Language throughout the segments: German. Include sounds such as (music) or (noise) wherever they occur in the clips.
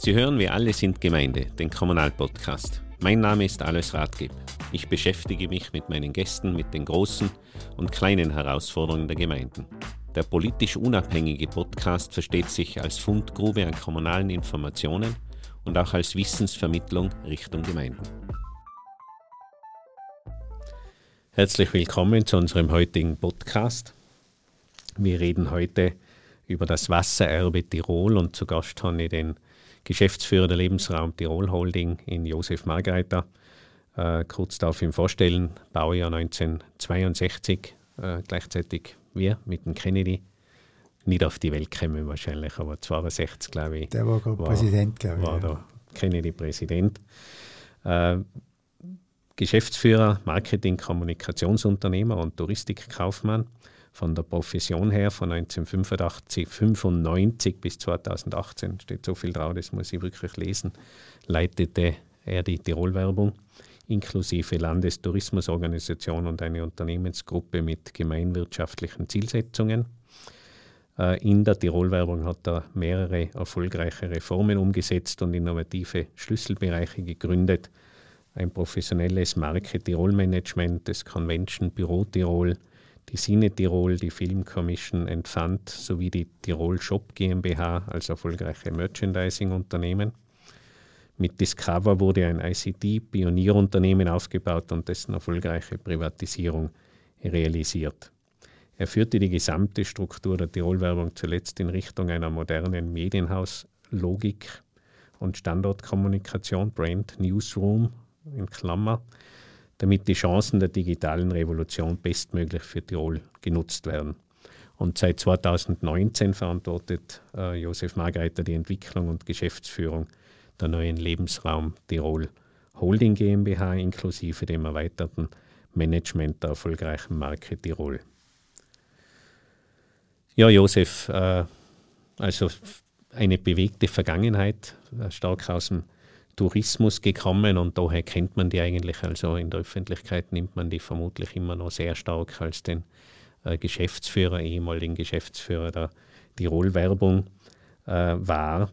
Sie hören Wir alle sind Gemeinde, den Kommunalpodcast. Mein Name ist Alois Rathgeb. Ich beschäftige mich mit meinen Gästen mit den großen und kleinen Herausforderungen der Gemeinden. Der politisch unabhängige Podcast versteht sich als Fundgrube an kommunalen Informationen und auch als Wissensvermittlung Richtung Gemeinden. Herzlich willkommen zu unserem heutigen Podcast. Wir reden heute über das Wassererbe Tirol und zu Gast habe ich den Geschäftsführer der Lebensraum Tirol Holding in Josef Margreiter. Äh, kurz darf ich ihn vorstellen, Baujahr 1962, äh, gleichzeitig wir mit dem Kennedy. Nicht auf die Welt kämen wahrscheinlich, aber 62, glaube ich. Der war gerade Präsident, glaube ich. War ja. der Kennedy Präsident. Äh, Geschäftsführer, Marketing, Kommunikationsunternehmer und Touristikkaufmann von der Profession her von 1985, 95 bis 2018, steht so viel drauf, das muss ich wirklich lesen, leitete er die Tirol-Werbung inklusive Landestourismusorganisation und eine Unternehmensgruppe mit gemeinwirtschaftlichen Zielsetzungen. Äh, in der Tirol-Werbung hat er mehrere erfolgreiche Reformen umgesetzt und innovative Schlüsselbereiche gegründet. Ein professionelles Marke-Tirol-Management, das Convention Büro Tirol, die Sine Tirol, die Film Commission Entfand sowie die Tirol Shop GmbH als erfolgreiche Merchandising-Unternehmen. Mit Discover wurde ein ICT-Pionierunternehmen aufgebaut und dessen erfolgreiche Privatisierung realisiert. Er führte die gesamte Struktur der Tirol-Werbung zuletzt in Richtung einer modernen Medienhaus-Logik und Standortkommunikation, Brand Newsroom in Klammer, damit die Chancen der digitalen Revolution bestmöglich für Tirol genutzt werden. Und seit 2019 verantwortet äh, Josef Margreiter die Entwicklung und Geschäftsführung der neuen Lebensraum Tirol Holding GmbH inklusive dem erweiterten Management der erfolgreichen Marke Tirol. Ja, Josef, äh, also eine bewegte Vergangenheit, äh, stark aus dem Tourismus gekommen und daher kennt man die eigentlich. Also in der Öffentlichkeit nimmt man die vermutlich immer noch sehr stark als den äh, Geschäftsführer, ehemaligen Geschäftsführer der Tirol-Werbung äh, wahr.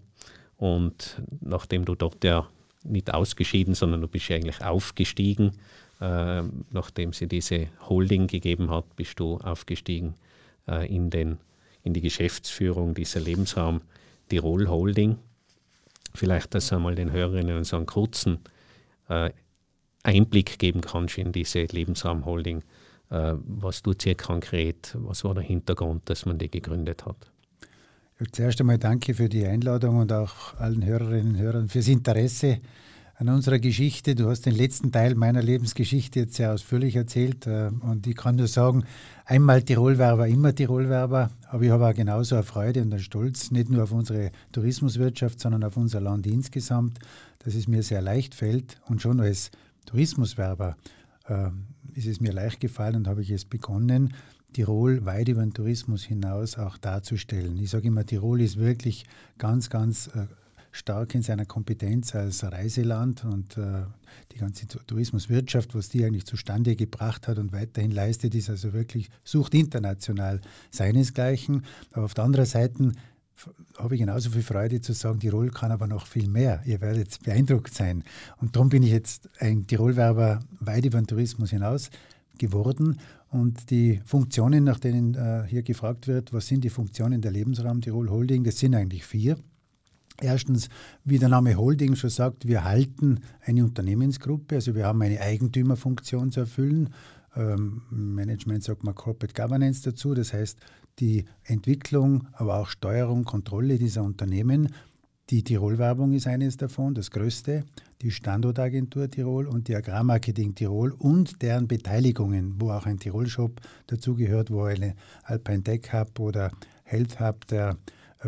Und nachdem du dort ja nicht ausgeschieden, sondern du bist eigentlich aufgestiegen, äh, nachdem sie diese Holding gegeben hat, bist du aufgestiegen äh, in, den, in die Geschäftsführung dieser Lebensraum Tirol Holding vielleicht, dass du einmal den Hörerinnen so einen kurzen äh, Einblick geben kannst in diese Lebensraumholding. Äh, was tut sie konkret? Was war der Hintergrund, dass man die gegründet hat? Zuerst einmal danke für die Einladung und auch allen Hörerinnen und Hörern fürs Interesse an unserer Geschichte. Du hast den letzten Teil meiner Lebensgeschichte jetzt sehr ausführlich erzählt äh, und ich kann nur sagen, einmal Tirolwerber, immer Tirolwerber, aber ich habe auch genauso eine Freude und einen Stolz, nicht nur auf unsere Tourismuswirtschaft, sondern auf unser Land insgesamt, dass es mir sehr leicht fällt und schon als Tourismuswerber äh, ist es mir leicht gefallen und habe ich es begonnen, Tirol weit über den Tourismus hinaus auch darzustellen. Ich sage immer, Tirol ist wirklich ganz, ganz äh, stark in seiner Kompetenz als Reiseland und äh, die ganze Tourismuswirtschaft, was die eigentlich zustande gebracht hat und weiterhin leistet, ist also wirklich, sucht international seinesgleichen. Aber auf der anderen Seite habe ich genauso viel Freude zu sagen, Tirol kann aber noch viel mehr. Ihr werdet beeindruckt sein. Und darum bin ich jetzt ein Tirolwerber weit über den Tourismus hinaus geworden. Und die Funktionen, nach denen äh, hier gefragt wird, was sind die Funktionen der Lebensraum Tirol Holding, das sind eigentlich vier. Erstens, wie der Name Holding schon sagt, wir halten eine Unternehmensgruppe, also wir haben eine Eigentümerfunktion zu erfüllen. Ähm, Management sagt man Corporate Governance dazu, das heißt die Entwicklung, aber auch Steuerung, Kontrolle dieser Unternehmen. Die Tirol-Werbung ist eines davon, das größte, die Standortagentur Tirol und die Agrarmarketing Tirol und deren Beteiligungen, wo auch ein Tirol-Shop dazugehört, wo eine Alpine Tech Hub oder Health Hub der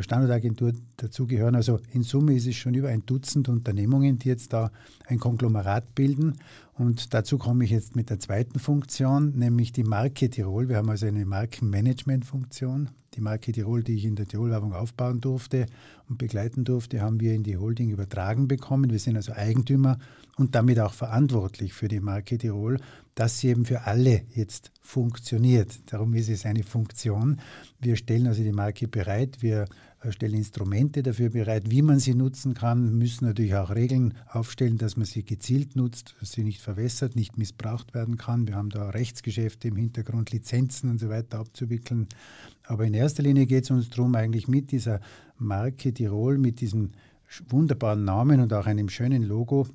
Standortagentur dazugehören. Also in Summe ist es schon über ein Dutzend Unternehmungen, die jetzt da ein Konglomerat bilden. Und dazu komme ich jetzt mit der zweiten Funktion, nämlich die Marke Tirol. Wir haben also eine Markenmanagement-Funktion. Die Marke Tirol, die ich in der Tirol-Werbung aufbauen durfte und begleiten durfte, haben wir in die Holding übertragen bekommen. Wir sind also Eigentümer und damit auch verantwortlich für die Marke Tirol, dass sie eben für alle jetzt funktioniert. Darum ist es eine Funktion. Wir stellen also die Marke bereit, wir äh, stellen Instrumente dafür bereit, wie man sie nutzen kann, müssen natürlich auch Regeln aufstellen, dass man sie gezielt nutzt, dass sie nicht verwässert, nicht missbraucht werden kann. Wir haben da Rechtsgeschäfte im Hintergrund, Lizenzen und so weiter abzuwickeln. Aber in erster Linie geht es uns darum, eigentlich mit dieser Marke Tirol, mit diesem wunderbaren Namen und auch einem schönen Logo,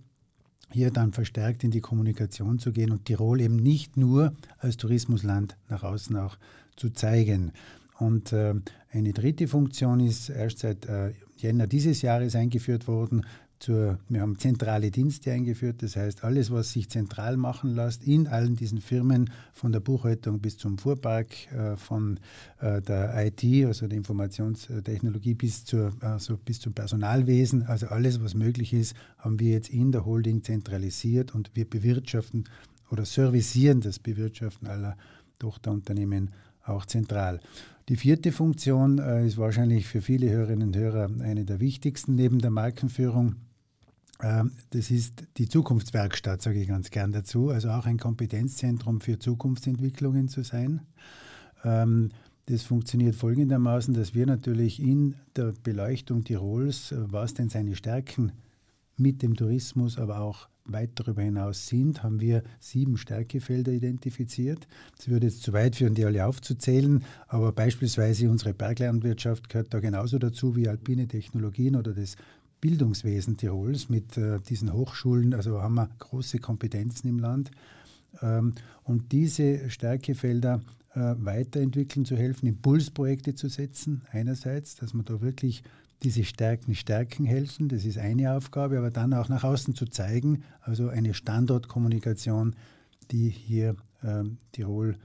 hier dann verstärkt in die Kommunikation zu gehen und Tirol eben nicht nur als Tourismusland nach außen auch zu zeigen. Und äh, eine dritte Funktion ist erst seit äh, Jänner dieses Jahres eingeführt worden. Zur, wir haben zentrale Dienste eingeführt, das heißt alles, was sich zentral machen lässt, in allen diesen Firmen, von der Buchhaltung bis zum Fuhrpark, äh, von äh, der IT, also der Informationstechnologie, bis, zur, also bis zum Personalwesen, also alles, was möglich ist, haben wir jetzt in der Holding zentralisiert und wir bewirtschaften oder servicieren das Bewirtschaften aller Tochterunternehmen auch zentral. Die vierte Funktion äh, ist wahrscheinlich für viele Hörerinnen und Hörer eine der wichtigsten neben der Markenführung. Ähm, das ist die Zukunftswerkstatt, sage ich ganz gern dazu, also auch ein Kompetenzzentrum für Zukunftsentwicklungen zu sein. Ähm, das funktioniert folgendermaßen, dass wir natürlich in der Beleuchtung Tirols, äh, was denn seine Stärken mit dem Tourismus, aber auch weit darüber hinaus sind, haben wir sieben Stärkefelder identifiziert. Es würde jetzt zu weit führen, die alle aufzuzählen, aber beispielsweise unsere Berglandwirtschaft gehört da genauso dazu wie alpine Technologien oder das Bildungswesen Tirols mit äh, diesen Hochschulen. Also haben wir große Kompetenzen im Land. Ähm, und diese Stärkefelder äh, weiterentwickeln zu helfen, Impulsprojekte zu setzen, einerseits, dass man da wirklich diese Stärken Stärken helfen, das ist eine Aufgabe, aber dann auch nach außen zu zeigen, also eine Standortkommunikation, die hier ähm, Tirol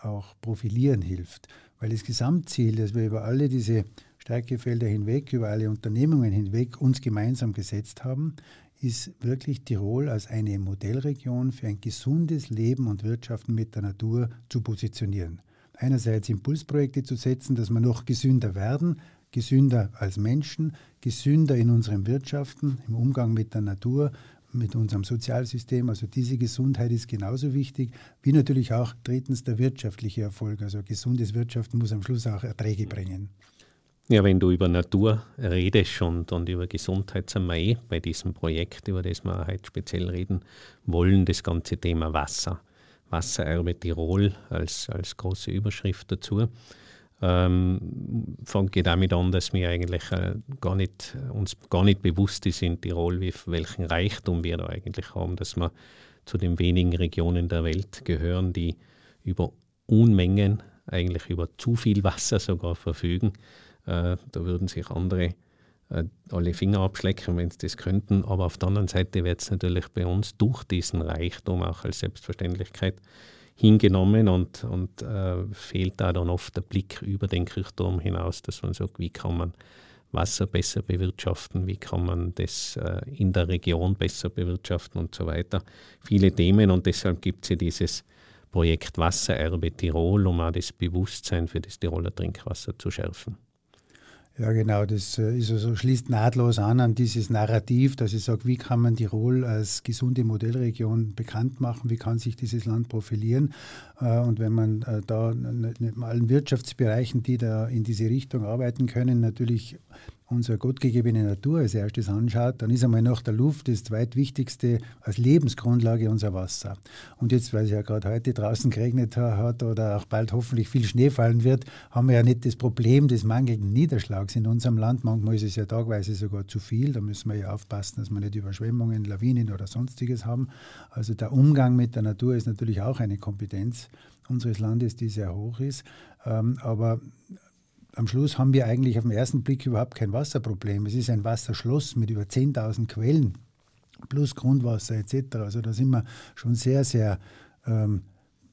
auch profilieren hilft. Weil das Gesamtziel, das wir über alle diese Stärkefelder hinweg, über alle Unternehmungen hinweg uns gemeinsam gesetzt haben, ist wirklich Tirol als eine Modellregion für ein gesundes Leben und Wirtschaften mit der Natur zu positionieren. Einerseits Impulsprojekte zu setzen, dass wir noch gesünder werden, gesünder als Menschen, gesünder in unseren Wirtschaften, im Umgang mit der Natur, mit unserem Sozialsystem. Also diese Gesundheit ist genauso wichtig, wie natürlich auch drittens der wirtschaftliche Erfolg. Also gesundes Wirtschaften muss am Schluss auch Erträge bringen. Ja, wenn du über Natur redest und, und über Gesundheit sind wir eh bei diesem Projekt, über das wir heute speziell reden wollen, das ganze Thema Wasser. Wassererbe Tirol als, als große Überschrift dazu ähm, fängt damit an, dass wir eigentlich äh, gar nicht, uns gar nicht bewusst ist in Tirol, wie, welchen Reichtum wir da eigentlich haben, dass wir zu den wenigen Regionen der Welt gehören, die über Unmengen, eigentlich über zu viel Wasser sogar verfügen. Äh, da würden sich andere äh, alle Finger abschlecken, wenn sie das könnten. Aber auf der anderen Seite wird es natürlich bei uns durch diesen Reichtum auch als Selbstverständlichkeit hingenommen und, und äh, fehlt da dann oft der Blick über den Kirchturm hinaus, dass man sagt, wie kann man Wasser besser bewirtschaften, wie kann man das äh, in der Region besser bewirtschaften und so weiter. Viele Themen und deshalb gibt es ja dieses Projekt Wassererbe Tirol, um auch das Bewusstsein für das Tiroler Trinkwasser zu schärfen. Ja, genau, das äh, ist also, schließt nahtlos an an dieses Narrativ, dass ich sage, wie kann man Tirol als gesunde Modellregion bekannt machen, wie kann sich dieses Land profilieren. Äh, und wenn man äh, da in allen Wirtschaftsbereichen, die da in diese Richtung arbeiten können, natürlich unsere gottgegebene Natur als erstes anschaut, dann ist einmal nach der Luft das zweitwichtigste als Lebensgrundlage unser Wasser. Und jetzt, weil es ja gerade heute draußen geregnet hat oder auch bald hoffentlich viel Schnee fallen wird, haben wir ja nicht das Problem des mangelnden Niederschlags in unserem Land. Manchmal ist es ja tagweise sogar zu viel. Da müssen wir ja aufpassen, dass wir nicht Überschwemmungen, Lawinen oder sonstiges haben. Also der Umgang mit der Natur ist natürlich auch eine Kompetenz unseres Landes, die sehr hoch ist. Ähm, aber am Schluss haben wir eigentlich auf den ersten Blick überhaupt kein Wasserproblem. Es ist ein Wasserschloss mit über 10.000 Quellen plus Grundwasser etc. Also da sind wir schon sehr, sehr ähm,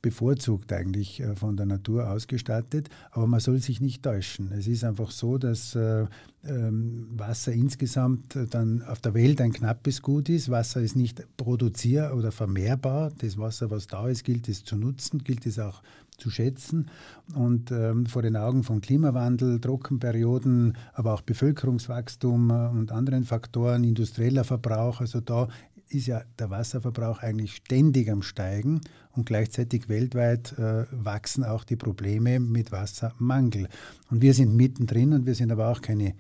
bevorzugt eigentlich äh, von der Natur ausgestattet, aber man soll sich nicht täuschen. Es ist einfach so, dass äh, ähm, Wasser insgesamt äh, dann auf der Welt ein knappes Gut ist. Wasser ist nicht produzier- oder vermehrbar. Das Wasser, was da ist, gilt es zu nutzen, gilt es auch zu schätzen. Und ähm, vor den Augen von Klimawandel, Trockenperioden, aber auch Bevölkerungswachstum und anderen Faktoren, industrieller Verbrauch, also da ist ja der Wasserverbrauch eigentlich ständig am Steigen und gleichzeitig weltweit äh, wachsen auch die Probleme mit Wassermangel. Und wir sind mittendrin und wir sind aber auch keine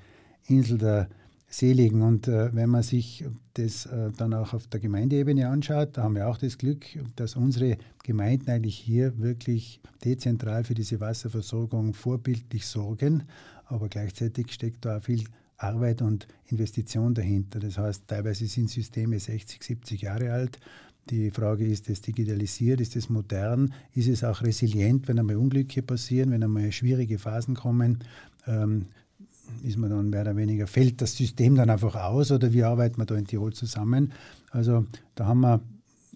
Insel der Seligen. Und äh, wenn man sich das äh, dann auch auf der Gemeindeebene anschaut, da haben wir auch das Glück, dass unsere Gemeinden eigentlich hier wirklich dezentral für diese Wasserversorgung vorbildlich sorgen. Aber gleichzeitig steckt da auch viel Arbeit und Investition dahinter. Das heißt, teilweise sind Systeme 60, 70 Jahre alt. Die Frage ist, ist es digitalisiert, ist es modern, ist es auch resilient, wenn einmal Unglücke passieren, wenn einmal schwierige Phasen kommen. Ähm, ist man dann mehr oder weniger, fällt das System dann einfach aus oder wie arbeiten wir da in Tirol zusammen? Also da haben wir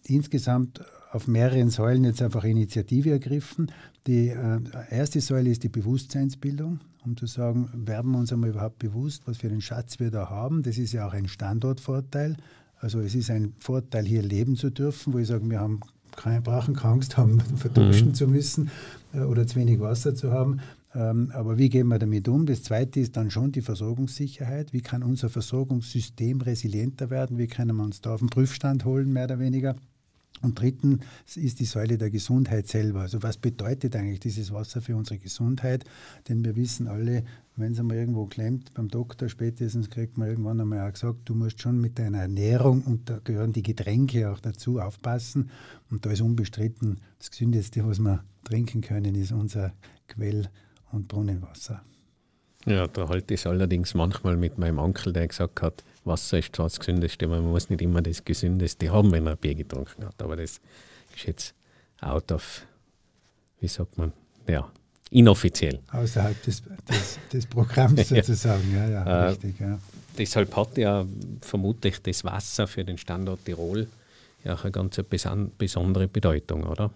insgesamt auf mehreren Säulen jetzt einfach Initiative ergriffen. Die äh, erste Säule ist die Bewusstseinsbildung, um zu sagen, werden wir uns einmal überhaupt bewusst, was für einen Schatz wir da haben. Das ist ja auch ein Standortvorteil. Also es ist ein Vorteil, hier leben zu dürfen, wo ich sage, wir haben keine, brauchen keine Angst haben, (laughs) verduschen mhm. zu müssen äh, oder zu wenig Wasser zu haben. Ähm, aber wie gehen wir damit um? Das Zweite ist dann schon die Versorgungssicherheit. Wie kann unser Versorgungssystem resilienter werden? Wie können wir uns da auf den Prüfstand holen, mehr oder weniger? Und drittens ist die Säule der Gesundheit selber. Also was bedeutet eigentlich dieses Wasser für unsere Gesundheit? Denn wir wissen alle, wenn es einmal irgendwo klemmt, beim Doktor spätestens kriegt man irgendwann einmal auch gesagt, du musst schon mit deiner Ernährung, und da gehören die Getränke auch dazu, aufpassen. Und da ist unbestritten, das Gesündeste, was wir trinken können, ist unser Quell- und Brunnenwasser. Ja, da halte ich es allerdings manchmal mit meinem Onkel, der gesagt hat, Wasser ist zwar das Gesündeste, man muss nicht immer das Gesündeste haben, wenn man ein Bier getrunken hat. Aber das ist jetzt out of, wie sagt man, ja, inoffiziell. Außerhalb des, des, des Programms (laughs) sozusagen, ja, ja, ja äh, richtig. Ja. Deshalb hat ja vermutlich das Wasser für den Standort Tirol ja auch eine ganz besondere Bedeutung, oder?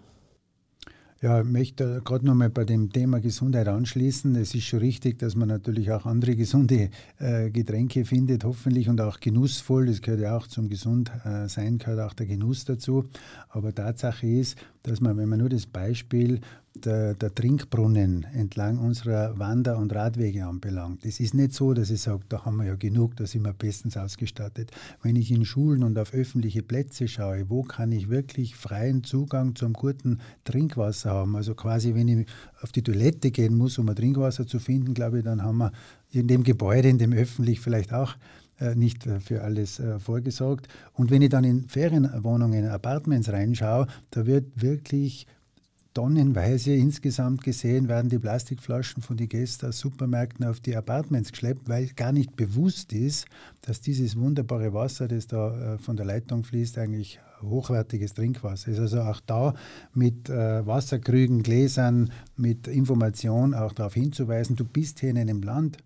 Ja, ich möchte gerade nochmal bei dem Thema Gesundheit anschließen. Es ist schon richtig, dass man natürlich auch andere gesunde äh, Getränke findet, hoffentlich und auch genussvoll. Das gehört ja auch zum Gesundsein, gehört auch der Genuss dazu. Aber Tatsache ist, dass man, wenn man nur das Beispiel der, der, Trinkbrunnen entlang unserer Wander- und Radwege anbelangt. Es ist nicht so, dass ich sage, da haben wir ja genug, da sind wir bestens ausgestattet. Wenn ich in Schulen und auf öffentliche Plätze schaue, wo kann ich wirklich freien Zugang zum guten Trinkwasser haben? Also quasi, wenn ich auf die Toilette gehen muss, um ein Trinkwasser zu finden, glaube ich, dann haben wir in dem Gebäude, in dem öffentlich vielleicht auch äh, nicht äh, für alles äh, vorgesorgt. Und wenn ich dann in Ferienwohnungen, Apartments reinschaue, da wird wirklich tonnenweise insgesamt gesehen werden die Plastikflaschen von den Gästen aus Supermärkten auf die Apartments geschleppt, weil gar nicht bewusst ist, dass dieses wunderbare Wasser, das da von der Leitung fließt, eigentlich hochwertiges Trinkwasser ist. Also auch da mit äh, Wasserkrügen, Gläsern, mit Information auch darauf hinzuweisen, du bist hier in einem Land,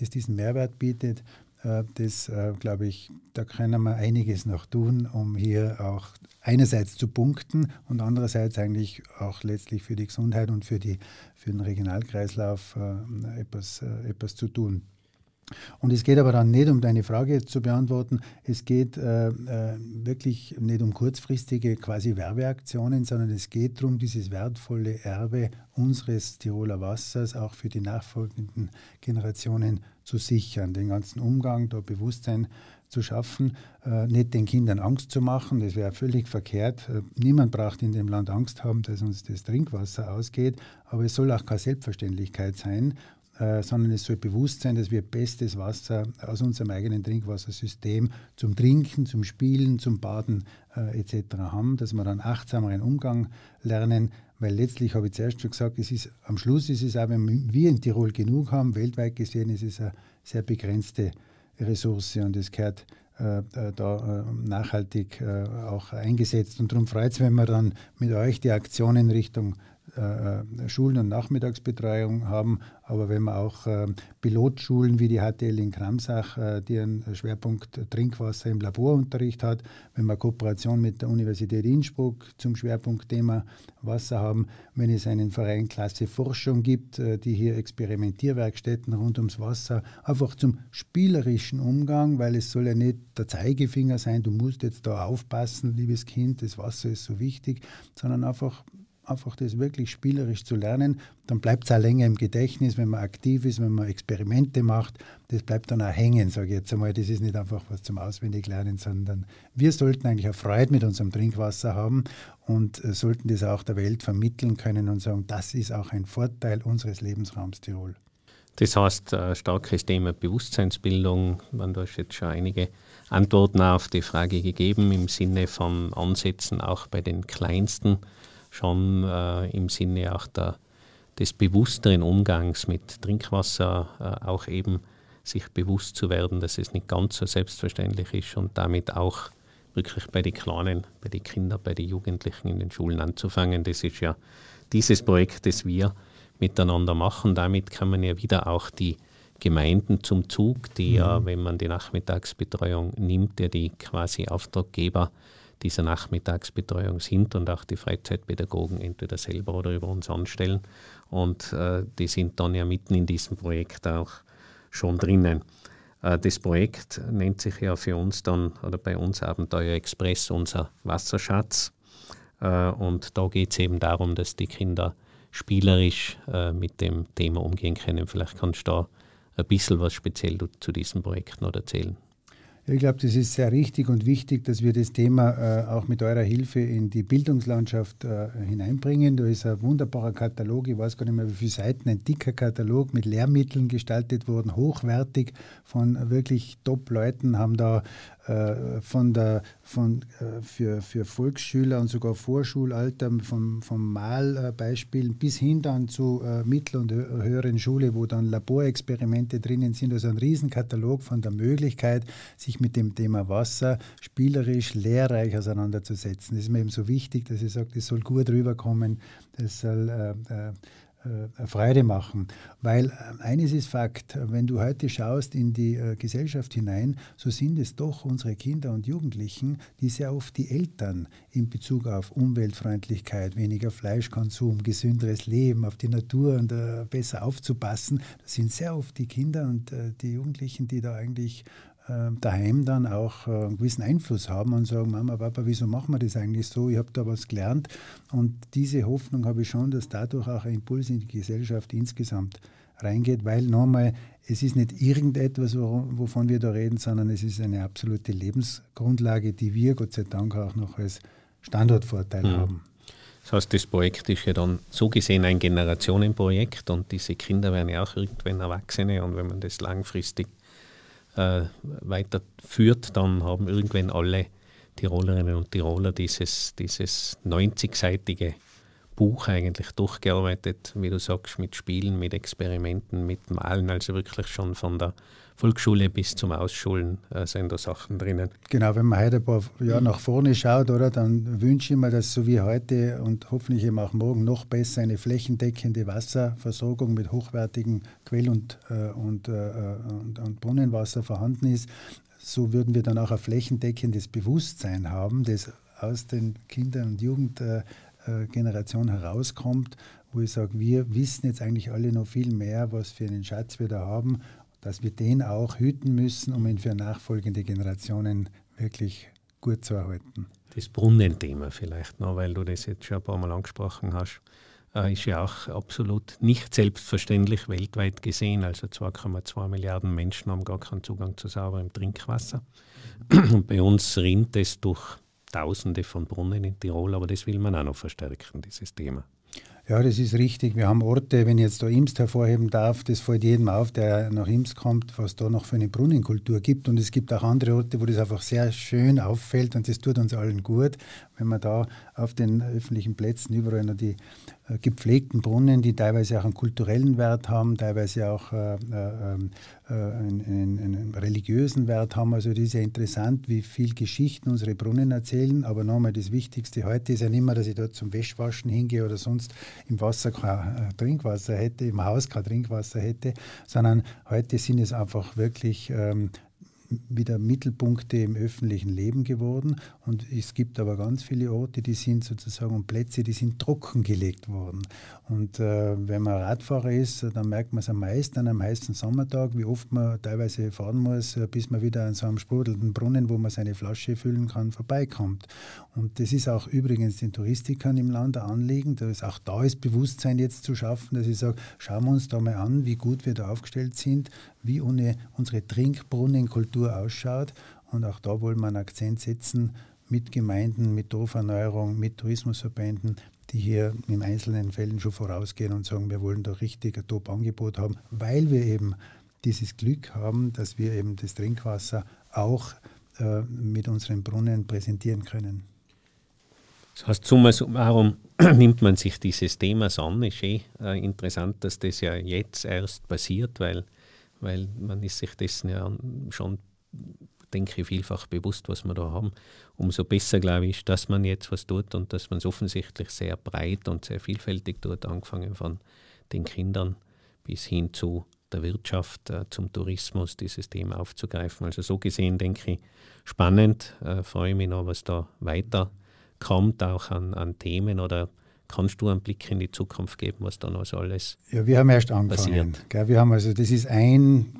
das diesen Mehrwert bietet äh, das, äh, glaube ich, da können wir einiges noch tun, um hier auch einerseits zu punkten und andererseits eigentlich auch letztlich für die Gesundheit und für, die, für den Regionalkreislauf äh, etwas, etwas zu tun. Und es geht aber dann nicht, um deine Frage zu beantworten, es geht äh, äh, wirklich nicht um kurzfristige quasi Werbeaktionen, sondern es geht darum, dieses wertvolle Erbe unseres Tiroler Wassers auch für die nachfolgenden Generationen zu sichern, den ganzen Umgang, da Bewusstsein zu schaffen, äh, nicht den Kindern Angst zu machen, das wäre völlig verkehrt. Äh, niemand braucht in dem Land Angst haben, dass uns das Trinkwasser ausgeht, aber es soll auch keine Selbstverständlichkeit sein äh, sondern es soll bewusst sein, dass wir bestes Wasser aus unserem eigenen Trinkwassersystem zum Trinken, zum Spielen, zum Baden äh, etc. haben, dass wir dann achtsameren Umgang lernen, weil letztlich habe ich zuerst schon gesagt, es ist, am Schluss ist es auch, wenn wir in Tirol genug haben, weltweit gesehen ist es eine sehr begrenzte Ressource und es gehört äh, äh da nachhaltig auch eingesetzt. Und darum freut es, wenn wir dann mit euch die Aktionen Richtung äh, äh, Schulen- und Nachmittagsbetreuung haben, aber wenn wir auch äh, Pilotschulen wie die HTL in Kramsach, die einen Schwerpunkt Trinkwasser im Laborunterricht hat, wenn wir Kooperation mit der Universität Innsbruck zum Schwerpunktthema Wasser haben, wenn es einen Verein Klasse Forschung gibt, die hier Experimentierwerkstätten rund ums Wasser, einfach zum spielerischen Umgang, weil es soll ja nicht der Zeigefinger sein, du musst jetzt da aufpassen, liebes Kind, das Wasser ist so wichtig, sondern einfach einfach das wirklich spielerisch zu lernen, dann bleibt es auch länger im Gedächtnis, wenn man aktiv ist, wenn man Experimente macht. Das bleibt dann auch hängen, sage ich jetzt einmal. Das ist nicht einfach was zum Auswendiglernen, sondern wir sollten eigentlich eine Freude mit unserem Trinkwasser haben und äh, sollten das auch der Welt vermitteln können und sagen, das ist auch ein Vorteil unseres Lebensraums Tirol. Das heißt, ein starkes Thema Bewusstseinsbildung. Man, hast jetzt schon einige Antworten auf die Frage gegeben im Sinne von Ansätzen auch bei den Kleinsten schon äh, im Sinne auch der, des bewussteren Umgangs mit Trinkwasser äh, auch eben sich bewusst zu werden, dass es nicht ganz so selbstverständlich ist und damit auch wirklich bei den Kleinen, bei den Kindern, bei den Jugendlichen in den Schulen anzufangen. Das ist ja dieses Projekt, das wir miteinander machen. Damit kann man ja wieder auch die Gemeinden zum Zug, die mhm. ja, wenn man die Nachmittagsbetreuung nimmt, ja die quasi Auftraggeber dieser Nachmittagsbetreuung sind und auch die Freizeitpädagogen entweder selber oder über uns anstellen. Und äh, die sind dann ja mitten in diesem Projekt auch schon drinnen. Äh, das Projekt nennt sich ja für uns dann, oder bei uns Abenteuer Express, unser Wasserschatz. Äh, und da geht es eben darum, dass die Kinder spielerisch äh, mit dem Thema umgehen können. Vielleicht kannst du da ein bisschen was speziell zu diesem Projekt noch erzählen. Ich glaube, das ist sehr richtig und wichtig, dass wir das Thema äh, auch mit eurer Hilfe in die Bildungslandschaft äh, hineinbringen. Da ist ein wunderbarer Katalog, ich weiß gar nicht mehr wie viele Seiten, ein dicker Katalog mit Lehrmitteln gestaltet worden, hochwertig von wirklich Top-Leuten, haben da von der, von, äh, für, für Volksschüler und sogar Vorschulalter, vom, vom Malbeispielen bis hin dann zu äh, mittel- und höheren Schule, wo dann Laborexperimente drinnen sind. Also ein Riesenkatalog von der Möglichkeit, sich mit dem Thema Wasser spielerisch, lehrreich auseinanderzusetzen. Das ist mir eben so wichtig, dass ich sage, das soll gut rüberkommen, das soll äh, äh, Freude machen. Weil äh, eines ist Fakt, wenn du heute schaust in die äh, Gesellschaft hinein, so sind es doch unsere Kinder und Jugendlichen, die sehr oft die Eltern in Bezug auf Umweltfreundlichkeit, weniger Fleischkonsum, gesünderes Leben, auf die Natur und äh, besser aufzupassen, das sind sehr oft die Kinder und äh, die Jugendlichen, die da eigentlich ähm, daheim dann auch äh, einen gewissen Einfluss haben und sagen, Mama, Papa, wieso machen wir das eigentlich so? Ich habe da was gelernt. Und diese Hoffnung habe ich schon, dass dadurch auch ein Impuls in die Gesellschaft insgesamt reingeht, weil nochmal, es ist nicht irgendetwas, wovon wir da reden, sondern es ist eine absolute Lebensgrundlage, die wir Gott sei Dank auch noch als Standortvorteil mhm. haben. Das heißt, das Projekt ist ja dann so gesehen ein Generationenprojekt und diese Kinder werden ja auch irgendwann Erwachsene und wenn man das langfristig äh, weiterführt, dann haben irgendwann alle Tirolerinnen und Tiroler dieses, dieses 90-seitige Buch eigentlich durchgearbeitet, wie du sagst, mit Spielen, mit Experimenten, mit Malen, also wirklich schon von der Volksschule bis zum Ausschulen äh, sind da Sachen drinnen. Genau, wenn man heute ein paar Jahre nach vorne schaut, oder, dann wünsche ich mir, dass so wie heute und hoffentlich eben auch morgen noch besser eine flächendeckende Wasserversorgung mit hochwertigem Quell- und, äh, und, äh, und, und Brunnenwasser vorhanden ist. So würden wir dann auch ein flächendeckendes Bewusstsein haben, das aus den Kindern und Jugendgeneration äh, herauskommt, wo ich sage, wir wissen jetzt eigentlich alle noch viel mehr, was für einen Schatz wir da haben dass wir den auch hüten müssen, um ihn für nachfolgende Generationen wirklich gut zu erhalten. Das Brunnenthema vielleicht noch, weil du das jetzt schon ein paar Mal angesprochen hast, äh, ist ja auch absolut nicht selbstverständlich weltweit gesehen. Also 2,2 Milliarden Menschen haben gar keinen Zugang zu sauberem Trinkwasser. (clears throat) Und bei uns rinnt es durch Tausende von Brunnen in Tirol, aber das will man auch noch verstärken, dieses Thema. Ja, das ist richtig. Wir haben Orte, wenn ich jetzt da Imst hervorheben darf, das fällt jedem auf, der nach Imst kommt, was da noch für eine Brunnenkultur gibt. Und es gibt auch andere Orte, wo das einfach sehr schön auffällt und das tut uns allen gut, wenn man da auf den öffentlichen Plätzen überall noch die gepflegten Brunnen, die teilweise auch einen kulturellen Wert haben, teilweise auch äh, äh, äh einen, einen, religiösen Wert haben. Also das ist ja interessant, wie viel Geschichten unsere Brunnen erzählen. Aber nochmal, das Wichtigste heute ist ja nicht mehr, dass ich dort zum Wäschwaschen hingehe oder sonst im Wasser kein äh, Trinkwasser hätte, im Haus kein Trinkwasser hätte, sondern heute sind es einfach wirklich ähm, wieder Mittelpunkte im öffentlichen Leben geworden. Und es gibt aber ganz viele Orte, die sind sozusagen und Plätze, die sind trockengelegt worden. Und äh, wenn man Radfahrer ist, dann merkt man es am meisten am heißen Sommertag, wie oft man teilweise fahren muss, äh, bis man wieder an so einem sprudelnden Brunnen, wo man seine Flasche füllen kann, vorbeikommt. Und das ist auch übrigens den Touristikern im Land ein Anliegen. Da ist auch da ist Bewusstsein jetzt zu schaffen, dass ich sage, schauen wir uns da mal an, wie gut wir da aufgestellt sind, wie ohne unsere Trinkbrunnenkultur ausschaut. Und auch da wollen wir einen Akzent setzen mit Gemeinden, mit Dorferneuerung, mit Tourismusverbänden, die hier in einzelnen Fällen schon vorausgehen und sagen, wir wollen da richtig ein Top-Angebot haben, weil wir eben dieses Glück haben, dass wir eben das Trinkwasser auch äh, mit unseren Brunnen präsentieren können. Das heißt, summa summarum (clears throat) nimmt man sich dieses Themas an. Ist eh äh, interessant, dass das ja jetzt erst passiert, weil, weil man ist sich dessen ja schon, denke ich, vielfach bewusst, was wir da haben. Umso besser, glaube ich, dass man jetzt was tut und dass man es offensichtlich sehr breit und sehr vielfältig tut, angefangen von den Kindern bis hin zu der Wirtschaft, äh, zum Tourismus, dieses Thema aufzugreifen. Also so gesehen, denke ich, spannend. Äh, freue mich noch, was da weiter kommt, auch an, an Themen oder kannst du einen Blick in die Zukunft geben, was da noch so alles Ja, wir haben erst angefangen. Gell, wir haben also, das ist ein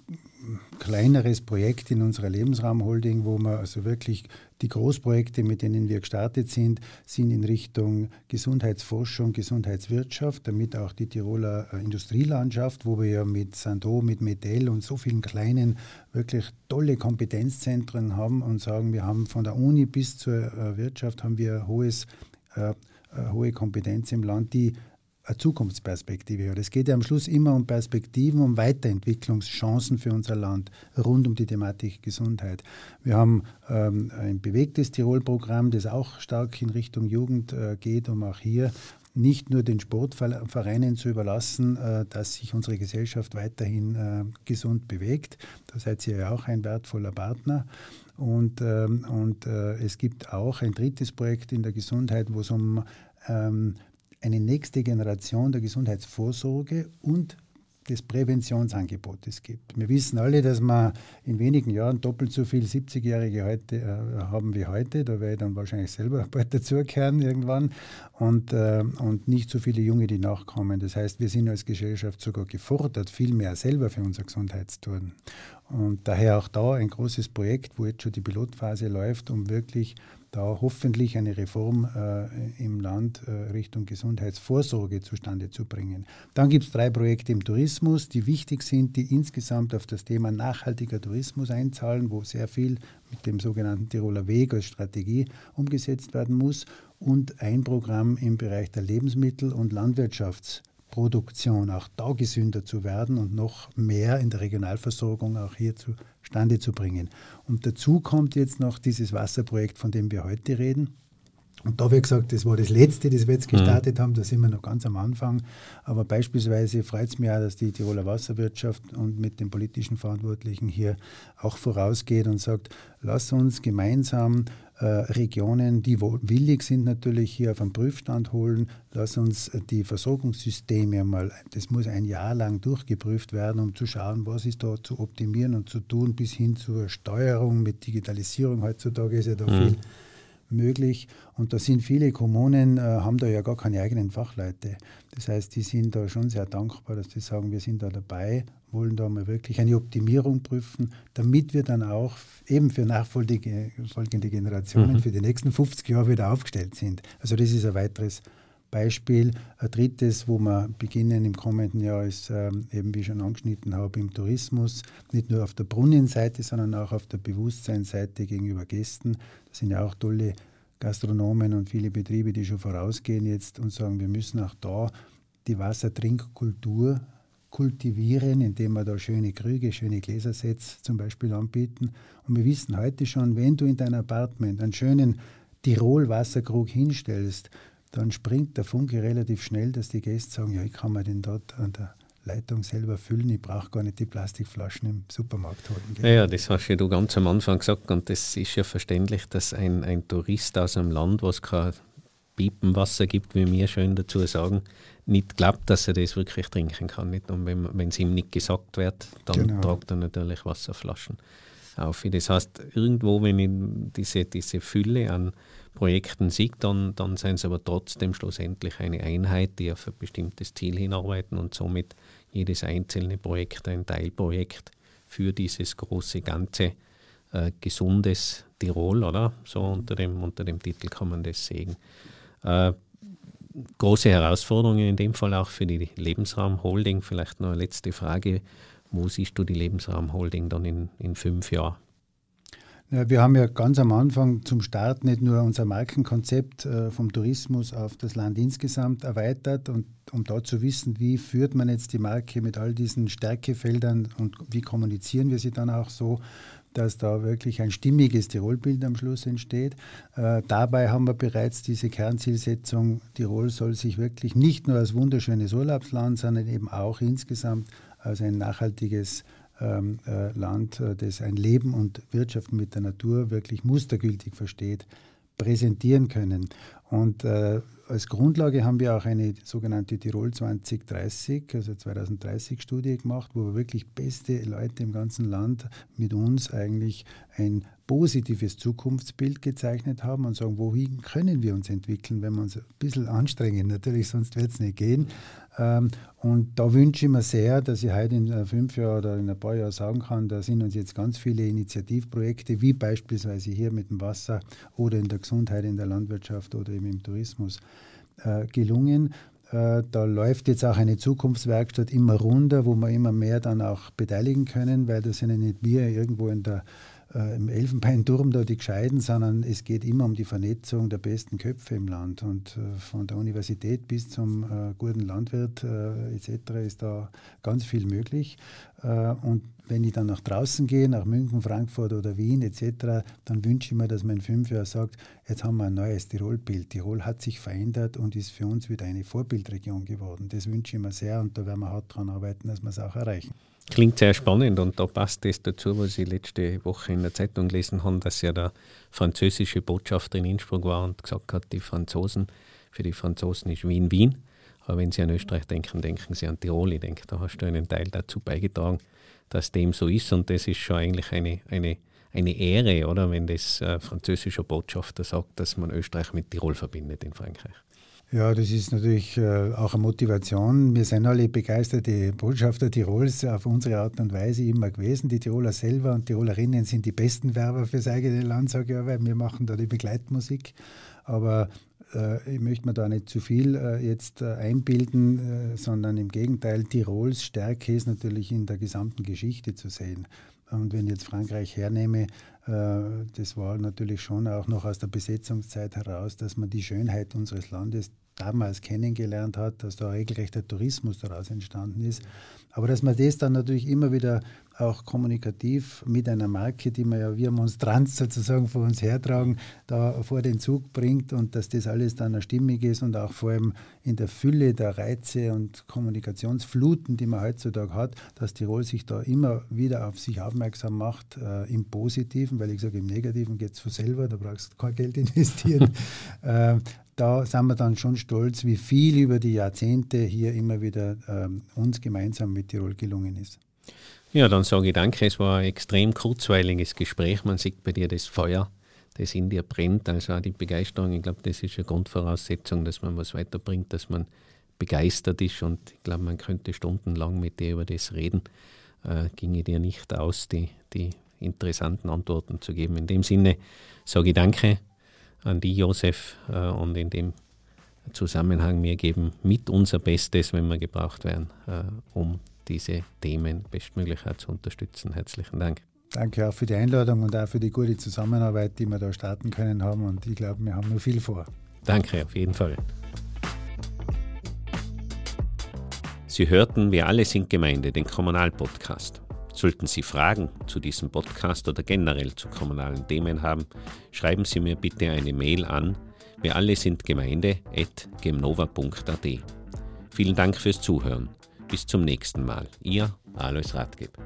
kleineres Projekt in unserer Lebensraumholding, wo wir also wirklich die Großprojekte, mit denen wir gestartet sind, sind in Richtung Gesundheitsforschung, Gesundheitswirtschaft, damit auch die Tiroler äh, Industrielandschaft, wo wir ja mit Sando, mit Medell und so vielen kleinen, wirklich tolle Kompetenzzentren haben und sagen, wir haben von der Uni bis zur äh, Wirtschaft haben wir hohes, äh hohe Kompetenz im Land, die eine Zukunftsperspektive hat. Es geht ja am Schluss immer um Perspektiven, um Weiterentwicklungschancen für unser Land rund um die Thematik Gesundheit. Wir haben ähm, ein bewegtes Tirol-Programm, das auch stark in Richtung Jugend äh, geht, um auch hier nicht nur den Sportvereinen zu überlassen, äh, dass sich unsere Gesellschaft weiterhin äh, gesund bewegt. Da seid ihr ja auch ein wertvoller Partner. Und, ähm, und äh, es gibt auch ein drittes Projekt in der Gesundheit, wo es um ähm, eine nächste Generation der Gesundheitsvorsorge und des Präventionsangebotes gibt. Wir wissen alle, dass wir in wenigen Jahren doppelt so viele 70-Jährige heute äh, haben wie heute. Da werde ich dann wahrscheinlich selber (laughs) bald dazukehren irgendwann. Und, äh, und nicht so viele Junge, die nachkommen. Das heißt, wir sind als Gesellschaft sogar gefordert, viel mehr selber für unser Gesundheit zu tun. Und daher auch da ein großes Projekt, wo jetzt schon die Pilotphase läuft, um wirklich da hoffentlich eine Reform äh, im Land äh, Richtung Gesundheitsvorsorge zustande zu bringen. Dann gibt es drei Projekte im Tourismus, die wichtig sind, die insgesamt auf das Thema nachhaltiger Tourismus einzahlen, wo sehr viel mit dem sogenannten Tiroler Weg als Strategie umgesetzt werden muss. Und ein Programm im Bereich der Lebensmittel- und Landwirtschafts- Produktion auch da gesünder zu werden und noch mehr in der Regionalversorgung auch hier zustande zu bringen. Und dazu kommt jetzt noch dieses Wasserprojekt, von dem wir heute reden. Und da habe gesagt, das war das Letzte, das wir jetzt mhm. gestartet mhm. haben, da sind wir noch ganz am Anfang. Aber beispielsweise freut es mich auch, dass die Tiroler Wasserwirtschaft und mit den politischen Verantwortlichen hier auch vorausgeht und sagt, lass uns gemeinsam äh, Regionen, die willig sind, natürlich hier auf einen Prüfstand holen. Lass uns die Versorgungssysteme einmal, das muss ein Jahr lang durchgeprüft werden, um zu schauen, was ist da zu optimieren und zu tun, bis hin zur Steuerung mit Digitalisierung. Heutzutage ist ja da mhm. viel möglich. Und da sind viele Kommunen, äh, haben da ja gar keine eigenen Fachleute. Das heißt, die sind da schon sehr dankbar, dass die sagen, wir sind da dabei, wollen da mal wirklich eine Optimierung prüfen, damit wir dann auch eben für nachfolgende Generationen, mhm. für die nächsten 50 Jahre wieder aufgestellt sind. Also das ist ein weiteres Beispiel. Ein drittes, wo wir beginnen im kommenden Jahr, ist ähm, eben, wie ich schon angeschnitten habe, im Tourismus. Nicht nur auf der Brunnenseite, sondern auch auf der Bewusstseinsseite gegenüber Gästen. Das sind ja auch tolle Gastronomen und viele Betriebe, die schon vorausgehen jetzt und sagen, wir müssen auch da die Wassertrinkkultur kultivieren, indem wir da schöne Krüge, schöne Gläsersets zum Beispiel anbieten. Und wir wissen heute schon, wenn du in dein Apartment einen schönen Tirol-Wasserkrug hinstellst, dann springt der Funke relativ schnell, dass die Gäste sagen, ja, ich kann mir den dort an der Leitung selber füllen, ich brauche gar nicht die Plastikflaschen im Supermarkt holen. Ja, ja, das hast ja du ganz am Anfang gesagt und das ist ja verständlich, dass ein, ein Tourist aus einem Land, wo es kein Piepenwasser gibt, wie wir schön dazu sagen, nicht glaubt, dass er das wirklich trinken kann. Nicht? Und wenn es ihm nicht gesagt wird, dann genau. tragt er natürlich Wasserflaschen. auf. Das heißt, irgendwo, wenn ich diese, diese Fülle an Projekten sehe, dann, dann sind es aber trotzdem schlussendlich eine Einheit, die auf ein bestimmtes Ziel hinarbeiten und somit jedes einzelne Projekt ein Teilprojekt für dieses große Ganze äh, gesundes Tirol, oder? So unter dem, unter dem Titel kann man das sehen. Äh, große Herausforderungen in dem Fall auch für die Lebensraumholding. Vielleicht noch eine letzte Frage. Wo siehst du die Lebensraumholding dann in, in fünf Jahren? Ja, wir haben ja ganz am Anfang zum Start nicht nur unser Markenkonzept äh, vom Tourismus auf das Land insgesamt erweitert und um da zu wissen, wie führt man jetzt die Marke mit all diesen Stärkefeldern und wie kommunizieren wir sie dann auch so, dass da wirklich ein stimmiges Tirolbild am Schluss entsteht. Äh, dabei haben wir bereits diese Kernzielsetzung, Tirol soll sich wirklich nicht nur als wunderschönes Urlaubsland, sondern eben auch insgesamt als ein nachhaltiges Land, äh, das ein Leben und Wirtschaften mit der Natur wirklich mustergültig versteht, präsentieren können. Und äh, als Grundlage haben wir auch eine sogenannte Tirol 2030, also 2030 Studie gemacht, wo wir wirklich beste Leute im ganzen Land mit uns eigentlich ein positives Zukunftsbild gezeichnet haben und sagen, wohin können wir uns entwickeln, wenn wir uns ein bisschen anstrengen. Natürlich, sonst wird es nicht gehen. Ähm, und da wünsche ich mir sehr, dass ich heute in fünf Jahren oder in ein paar Jahren sagen kann, da sind uns jetzt ganz viele Initiativprojekte, wie beispielsweise hier mit dem Wasser oder in der Gesundheit, in der Landwirtschaft oder eben im Tourismus äh, gelungen. Äh, da läuft jetzt auch eine Zukunftswerkstatt immer runter, wo wir immer mehr dann auch beteiligen können, weil das sind ja nicht wir irgendwo in der äh, im Elfenbeinturm da die Gescheiden, sondern es geht immer um die Vernetzung der besten Köpfe im Land. Und äh, von der Universität bis zum äh, guten Landwirt äh, etc. ist da ganz viel möglich. Äh, und wenn ich dann nach draußen gehe, nach München, Frankfurt oder Wien etc., dann wünsche ich mir, dass man in fünf Jahren sagt, jetzt haben wir ein neues Tirolbild. Tirol hat sich verändert und ist für uns wieder eine Vorbildregion geworden. Das wünsche ich mir sehr und da werden wir hart daran arbeiten, dass wir es auch erreichen. Klingt sehr spannend und da passt das dazu, was ich letzte Woche in der Zeitung gelesen habe, dass ja der französische Botschafter in Innsbruck war und gesagt hat, die Franzosen, für die Franzosen ist Wien Wien. Aber wenn sie an Österreich denken, denken sie an Tirol. Ich denke, da hast du einen Teil dazu beigetragen, dass dem so ist und das ist schon eigentlich eine, eine, eine Ehre, oder, wenn das äh, französischer Botschafter sagt, dass man Österreich mit Tirol verbindet in Frankreich. Ja, das ist natürlich äh, auch eine Motivation. Wir sind alle begeisterte Botschafter Tirols auf unsere Art und Weise immer gewesen. Die Tiroler selber und Tirolerinnen sind die besten Werber fürs eigene Land, sage ich weil wir machen da die Begleitmusik. Aber äh, ich möchte mir da nicht zu viel äh, jetzt äh, einbilden, äh, sondern im Gegenteil, Tirols Stärke ist natürlich in der gesamten Geschichte zu sehen. Und wenn ich jetzt Frankreich hernehme, äh, das war natürlich schon auch noch aus der Besetzungszeit heraus, dass man die Schönheit unseres Landes damals kennengelernt hat, dass da regelrechter Tourismus daraus entstanden ist. Aber dass man das dann natürlich immer wieder auch kommunikativ mit einer Marke, die wir ja wir Monstranz sozusagen vor uns hertragen, da vor den Zug bringt und dass das alles dann stimmig ist und auch vor allem in der Fülle der Reize und Kommunikationsfluten, die man heutzutage hat, dass Tirol sich da immer wieder auf sich aufmerksam macht, äh, im Positiven, weil ich sage, im Negativen geht es von selber, da brauchst du kein Geld (laughs) investieren. äh, da sind wir dann schon stolz, wie viel über die Jahrzehnte hier immer wieder ähm, uns gemeinsam mit Tirol gelungen ist. Ja, dann sage ich danke. Es war ein extrem kurzweiliges Gespräch. Man sieht bei dir das Feuer, das in dir brennt. Also auch die Begeisterung. Ich glaube, das ist eine Grundvoraussetzung, dass man was weiterbringt, dass man begeistert ist. Und ich glaube, man könnte stundenlang mit dir über das reden. Äh, ginge dir nicht aus, die, die interessanten Antworten zu geben. In dem Sinne sage ich danke an die, Josef, äh, und in dem Zusammenhang wir geben mit unser Bestes, wenn wir gebraucht werden, äh, um diese Themen bestmöglich zu unterstützen. Herzlichen Dank. Danke auch für die Einladung und auch für die gute Zusammenarbeit, die wir da starten können haben. Und ich glaube, wir haben noch viel vor. Danke, auf jeden Fall. Sie hörten Wir alle sind Gemeinde, den Kommunalpodcast. Sollten Sie Fragen zu diesem Podcast oder generell zu kommunalen Themen haben, schreiben Sie mir bitte eine Mail an wir alle sind Gemeinde.gemnova.at. Vielen Dank fürs Zuhören. Bis zum nächsten Mal. Ihr Alois Radgeb.